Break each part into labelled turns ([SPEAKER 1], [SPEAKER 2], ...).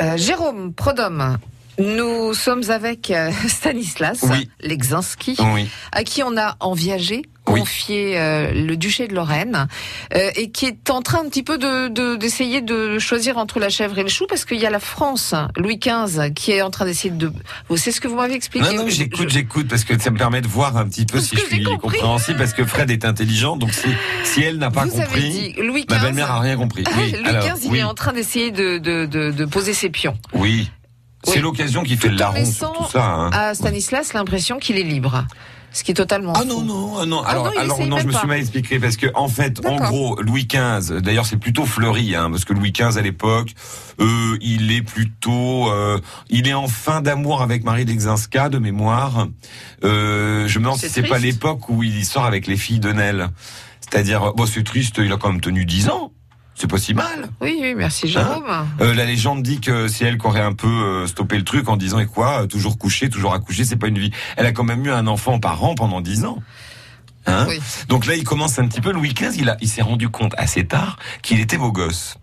[SPEAKER 1] Euh, Jérôme Prodhomme, nous sommes avec euh, Stanislas
[SPEAKER 2] Oui.
[SPEAKER 1] Legzinski,
[SPEAKER 2] Oui.
[SPEAKER 1] à qui on a enviagé. Confié euh, le duché de Lorraine, euh, et qui est en train un petit peu de- de- d'essayer de, choisir entre la chèvre et le chou, parce qu'il y a la France, Louis XV, qui est en train d'essayer de... C'est ce que vous m'avez expliqué
[SPEAKER 2] Non, non, j'écoute, j'écoute, parce que ça me permet de voir un petit peu
[SPEAKER 1] Parce
[SPEAKER 2] si je suis compréhensible, parce que Fred est intelligent, donc si, si elle n'a pas
[SPEAKER 1] Vous avez
[SPEAKER 2] compris,
[SPEAKER 1] dit Louis
[SPEAKER 2] ma
[SPEAKER 1] XV.
[SPEAKER 2] belle-mère a rien compris. Oui,
[SPEAKER 1] Louis
[SPEAKER 2] alors,
[SPEAKER 1] XV, il
[SPEAKER 2] oui,
[SPEAKER 1] est en train d'essayer de, de, de, de poser ses pions.
[SPEAKER 2] oui. C'est
[SPEAKER 1] Oui.
[SPEAKER 2] l'occasion qui fait le larron tout ça. hein.
[SPEAKER 1] à Stanislas l'impression qu'il est libre. Ce qui est totalement
[SPEAKER 2] Ah non non ah non.
[SPEAKER 1] Ah
[SPEAKER 2] alors
[SPEAKER 1] non,
[SPEAKER 2] alors non je me
[SPEAKER 1] pas.
[SPEAKER 2] suis mal expliqué parce que en fait en gros Louis XV d'ailleurs c'est plutôt fleuri hein parce que Louis XV à l'époque euh, il est plutôt euh, il est en fin d'amour avec Marie d'Exinska de mémoire. Euh, je me demande si
[SPEAKER 1] C'est
[SPEAKER 2] pas l'époque où il sort avec les filles de Nel. C'est-à-dire bon c'est triste il a quand même tenu 10 ans c'est pas si mal
[SPEAKER 1] Oui, oui, merci Jérôme.
[SPEAKER 2] euh, la légende dit que c'est elle qui aurait un peu euh, stoppé le truc en disant et quoi, toujours couché, toujours accouché, c'est pas une vie. Elle a quand même eu un enfant par an pendant dix ans. Hein
[SPEAKER 1] Oui.
[SPEAKER 2] Donc là, il commence un petit peu. Louis XV, il, a, il s'est rendu compte assez tard qu'il était beau gosse.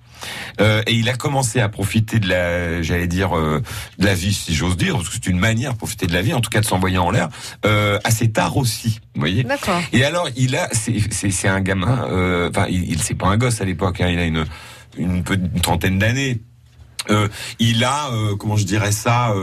[SPEAKER 2] Euh, et il a commencé à profiter de la, j'allais dire, euh, de la vie, si j'ose dire, parce que c'est une manière de profiter de la vie, en tout cas de s'envoyer en l'air, euh, assez tard aussi. Vous voyez
[SPEAKER 1] D'accord.
[SPEAKER 2] et alors, il a, c'est, un gamin. Enfin, il, il c'est pas un gosse à l'époque. Hein, il a une, une, trentaine d'années. Il a, comment je dirais ça,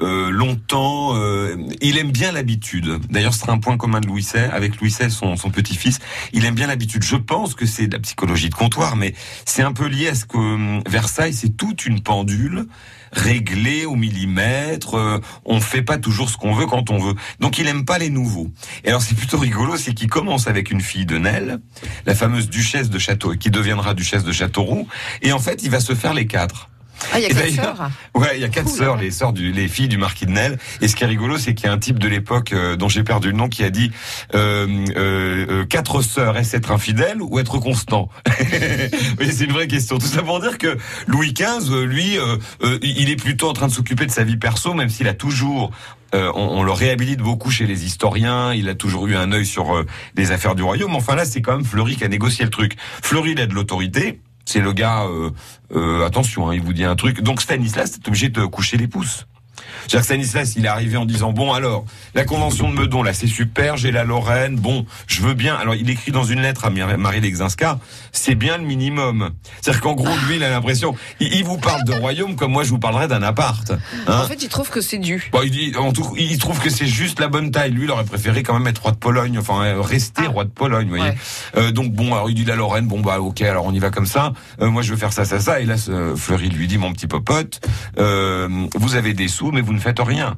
[SPEAKER 2] euh, euh, longtemps. euh, il aime bien l'habitude. D'ailleurs, ce sera un point commun de Louis XVI avec Louis XVI, son, petit-fils. Il aime bien l'habitude. Je pense que c'est de la psychologie de comptoir, mais c'est un peu lié à ce que hum, Versailles, c'est toute une pendule réglée au millimètre. euh, on fait pas toujours ce qu'on veut quand on veut. Donc, il aime pas les nouveaux. Et alors, c'est plutôt rigolo, c'est qu'il commence avec une fille de Nel, la fameuse duchesse de Château, qui deviendra duchesse de Châteauroux. Et en fait, il va se faire les quatre.
[SPEAKER 1] Ah, il y a
[SPEAKER 2] Et
[SPEAKER 1] quatre sœurs.
[SPEAKER 2] Ouais, il y a quatre
[SPEAKER 1] Cool.
[SPEAKER 2] sœurs, les sœurs du, les filles du marquis de Nel. Et ce qui est rigolo, c'est qu'il y a un type de l'époque euh, dont j'ai perdu le nom qui a dit euh, euh, euh, quatre sœurs, est-ce être infidèle ou être constant Oui, c'est une vraie question. Tout ça pour dire que Louis XV, euh, lui, euh, il est plutôt en train de s'occuper de sa vie perso, même s'il a toujours euh, on, on le réhabilite beaucoup chez les historiens. Il a toujours eu un œil sur euh, les affaires du royaume. Enfin là, c'est quand même Fleury qui a négocié le truc. Fleury, il a de l'autorité. C'est le gars. euh, euh, attention, hein, il vous dit un truc. Donc Stanislas est obligé de coucher les pouces. C'est-à-dire que Stanislas, il est arrivé en disant bon alors la convention de Meudon là c'est super, j'ai la Lorraine, bon je veux bien. Alors il écrit dans une lettre à Marie Lexinska, c'est bien le minimum. C'est-à-dire qu'en gros lui il a l'impression, il, il vous parle de royaume comme moi je vous parlerais d'un appart. hein.
[SPEAKER 1] En fait, il trouve que c'est dû.
[SPEAKER 2] Bon, il, dit, en tout, il trouve que c'est juste la bonne taille. Lui, il aurait préféré quand même être roi de Pologne, enfin euh, rester
[SPEAKER 1] Ah.
[SPEAKER 2] roi de Pologne, vous voyez.
[SPEAKER 1] Ouais.
[SPEAKER 2] Euh, donc bon, alors il dit la Lorraine, bon bah ok, alors on y va comme ça. Euh, moi, je veux faire ça, ça, ça. Et là, Fleury lui dit, mon petit popote, euh, vous avez des sous, mais vous ne faites rien.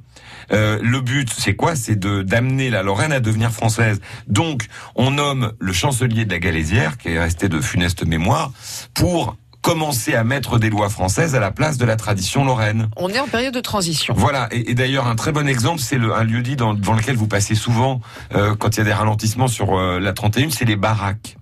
[SPEAKER 2] Euh, le but, c'est quoi? C'est de d'amener la Lorraine à devenir française. Donc, on nomme le chancelier de la Galésière, qui est resté de funeste mémoire, pour commencer à mettre des lois françaises à la place de la tradition lorraine.
[SPEAKER 1] On est en période de transition.
[SPEAKER 2] Voilà, et, et d'ailleurs un très bon exemple, c'est un lieu dit dans, devant lequel vous passez souvent euh, quand il y a des ralentissements sur euh, la 31, c'est les baraques.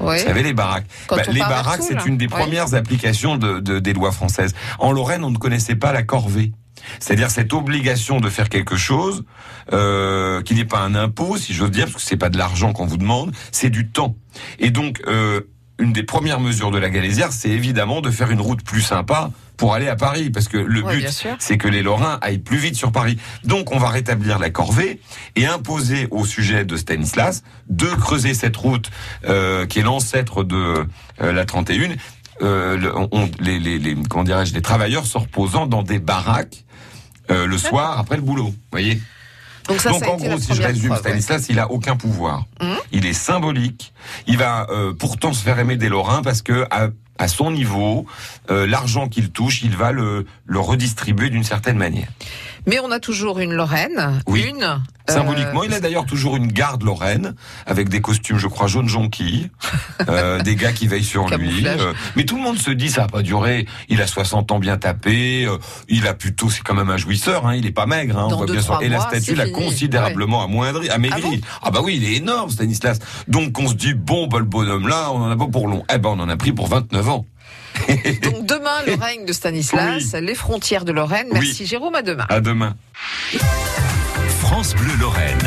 [SPEAKER 1] Ouais.
[SPEAKER 2] Vous savez les baraques. Bah, les baraques, c'est une des
[SPEAKER 1] Ouais.
[SPEAKER 2] premières applications de, de- des lois françaises. En Lorraine, on ne connaissait pas la corvée. C'est-à-dire cette obligation de faire quelque chose euh, qui n'est pas un impôt, si j'ose dire, parce que c'est pas de l'argent qu'on vous demande, c'est du temps. Et donc, euh, une des premières mesures de la Galésière, c'est évidemment de faire une route plus sympa pour aller à Paris, parce que le
[SPEAKER 1] Ouais,
[SPEAKER 2] but, c'est que les Lorrains aillent plus vite sur Paris. Donc, on va rétablir la corvée et imposer au sujet de Stanislas de creuser cette route euh, qui est l'ancêtre de euh, la 31. Euh, le- on- les, les, les, comment dirais-je, les travailleurs se reposant dans des baraques euh, le soir après le boulot. Voyez
[SPEAKER 1] Donc ça,
[SPEAKER 2] donc
[SPEAKER 1] ça a
[SPEAKER 2] en gros, si je résume,
[SPEAKER 1] ouais.
[SPEAKER 2] Stanislas, il a aucun pouvoir.
[SPEAKER 1] Mhm.
[SPEAKER 2] Il est symbolique. Il va euh, pourtant se faire aimer des Lorrains parce que à, à son niveau, euh, l'argent qu'il touche, il va le, le redistribuer d'une certaine manière.
[SPEAKER 1] Mais on a toujours une Lorraine.
[SPEAKER 2] Oui.
[SPEAKER 1] Une. euh,
[SPEAKER 2] Symboliquement, il a d'ailleurs toujours une garde lorraine avec des costumes, je crois, jaune jonquille, euh, des gars qui veillent sur lui. Euh, mais tout le monde se dit ça va pas durer. Il a 60 ans bien tapé. il a plutôt, c'est quand même un jouisseur. Hein, il est pas maigre. Hein, on
[SPEAKER 1] Dans
[SPEAKER 2] voit
[SPEAKER 1] deux,
[SPEAKER 2] bien sûr.
[SPEAKER 1] trois
[SPEAKER 2] Et la statue l'a considérablement amoindri, amaigri. Ah, bah oui, il est énorme, Stanislas. Donc on se dit bon, bah, le bonhomme là, on en a pas pour long. Eh ben, on en a pris pour 29 ans.
[SPEAKER 1] Donc demain, le règne de Stanislas, les frontières de Lorraine. Merci
[SPEAKER 2] Oui.
[SPEAKER 1] Jérôme, à demain.
[SPEAKER 2] À demain.
[SPEAKER 3] France Bleu Lorraine.